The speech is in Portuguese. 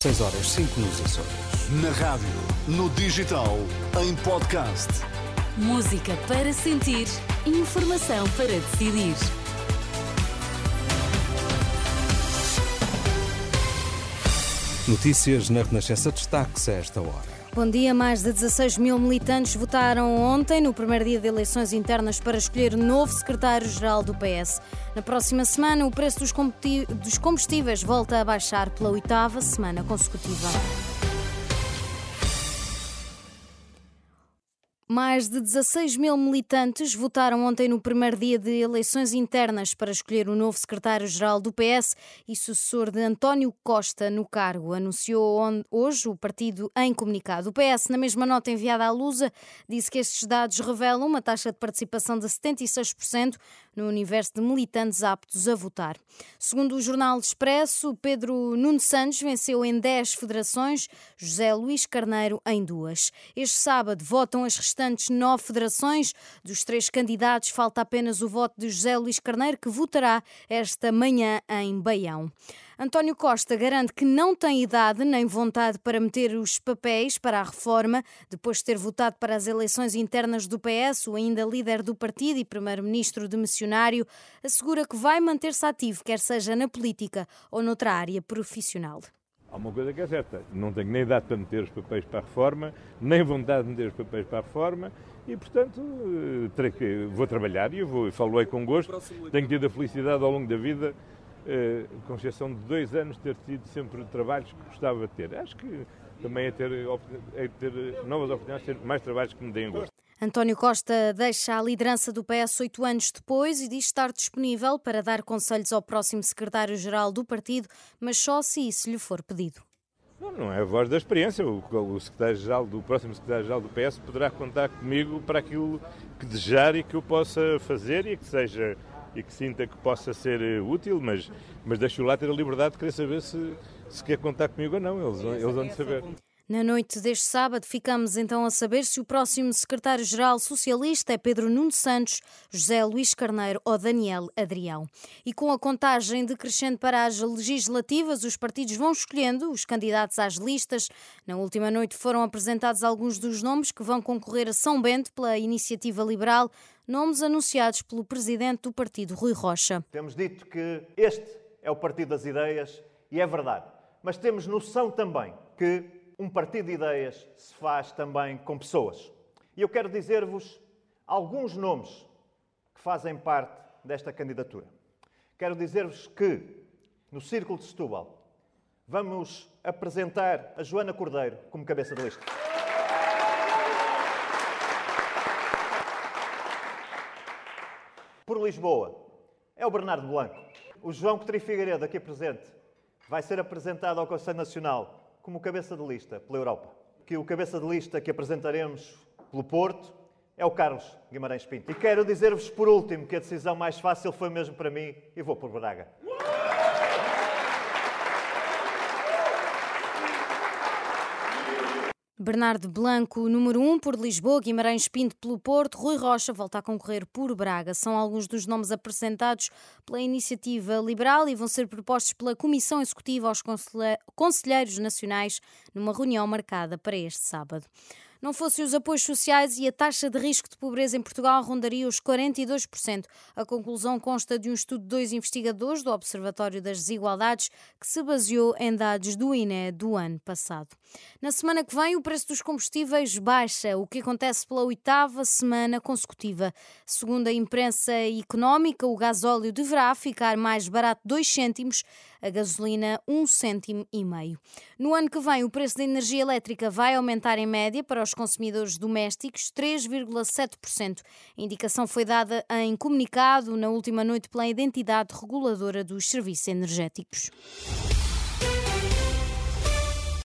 6 horas 5 nos Açores. Na rádio, no digital, em podcast. Música para sentir, informação para decidir. Notícias na Renascença destaque-se a esta hora. Bom dia. Mais de 16 mil militantes votaram ontem, no primeiro dia de eleições internas, para escolher novo secretário-geral do PS. Na próxima semana, o preço dos combustíveis volta a baixar pela oitava semana consecutiva. Mais de 16 mil militantes votaram ontem no primeiro dia de eleições internas para escolher o novo secretário-geral do PS e sucessor de António Costa no cargo, anunciou hoje o partido em comunicado. O PS, na mesma nota enviada à Lusa, disse que estes dados revelam uma taxa de participação de 76% no universo de militantes aptos a votar. Segundo o jornal Expresso, Pedro Nuno Santos venceu em 10 federações, José Luís Carneiro em duas. Este sábado votam as restantes nove federações. Dos três candidatos, falta apenas o voto de José Luís Carneiro, que votará esta manhã em Baião. António Costa garante que não tem idade nem vontade para meter os papéis para a reforma, depois de ter votado para as eleições internas do PS, o ainda líder do partido e primeiro-ministro de missionário, assegura que vai manter-se ativo, quer seja na política ou noutra área profissional. Há uma coisa que é certa, não tenho nem idade para meter os papéis para a reforma, nem vontade de meter os papéis para a reforma e, portanto, eh, vou trabalhar e eu vou, falo aí com gosto. Tenho tido a felicidade ao longo da vida eh, com exceção de dois anos, ter tido sempre trabalhos que gostava de ter. Acho que também é ter, é ter novas oportunidades, ter mais trabalhos que me deem gosto. António Costa deixa a liderança do PS oito anos depois e diz estar disponível para dar conselhos ao próximo secretário-geral do partido, mas só se isso lhe for pedido. Não, não é a voz da experiência. O, o secretário-geral do próximo secretário-geral do PS poderá contar comigo para aquilo que desejar e que eu possa fazer e que seja e que sinta que possa ser eh, útil, mas, mas deixo lá ter a liberdade de querer saber se, se quer contar comigo ou não. Eles, eles vão de saber. Na noite deste sábado, ficamos então a saber se o próximo secretário-geral socialista é Pedro Nuno Santos, José Luís Carneiro ou Daniel Adrião. E com a contagem decrescente para as legislativas, os partidos vão escolhendo os candidatos às listas. Na última noite foram apresentados alguns dos nomes que vão concorrer a São Bento pela Iniciativa Liberal, nomes anunciados pelo presidente do partido, Rui Rocha. Temos dito que este é o partido das ideias e é verdade. Mas temos noção também que um partido de ideias se faz também com pessoas. E eu quero dizer-vos alguns nomes que fazem parte desta candidatura. Quero dizer-vos que, no Círculo de Setúbal, vamos apresentar a Joana Cordeiro como cabeça de lista. Por Lisboa, é o Bernardo Blanco. O João Coutinho Figueiredo, aqui presente, vai ser apresentado ao Conselho Nacional como cabeça de lista pela Europa. Que o cabeça de lista que apresentaremos pelo Porto é o Carlos Guimarães Pinto. E quero dizer-vos por último que a decisão mais fácil foi mesmo para mim e vou por Braga. Bernardo Blanco, número 1 um por Lisboa, Guimarães Pinto pelo Porto, Rui Rocha volta a concorrer por Braga. São alguns dos nomes apresentados pela Iniciativa Liberal e vão ser propostos pela Comissão Executiva aos Conselheiros Nacionais numa reunião marcada para este sábado. Não fossem os apoios sociais e a taxa de risco de pobreza em Portugal rondaria os 42%. A conclusão consta de um estudo de dois investigadores do Observatório das Desigualdades que se baseou em dados do INE do ano passado. Na semana que vem, o preço dos combustíveis baixa, o que acontece pela oitava semana consecutiva. Segundo a imprensa económica, o gasóleo deverá ficar mais barato 2 cêntimos, a gasolina 1 um cêntimo e meio. No ano que vem, o preço da energia elétrica vai aumentar em média para os consumidores domésticos 3,7%. A indicação foi dada em comunicado na última noite pela entidade reguladora dos serviços energéticos.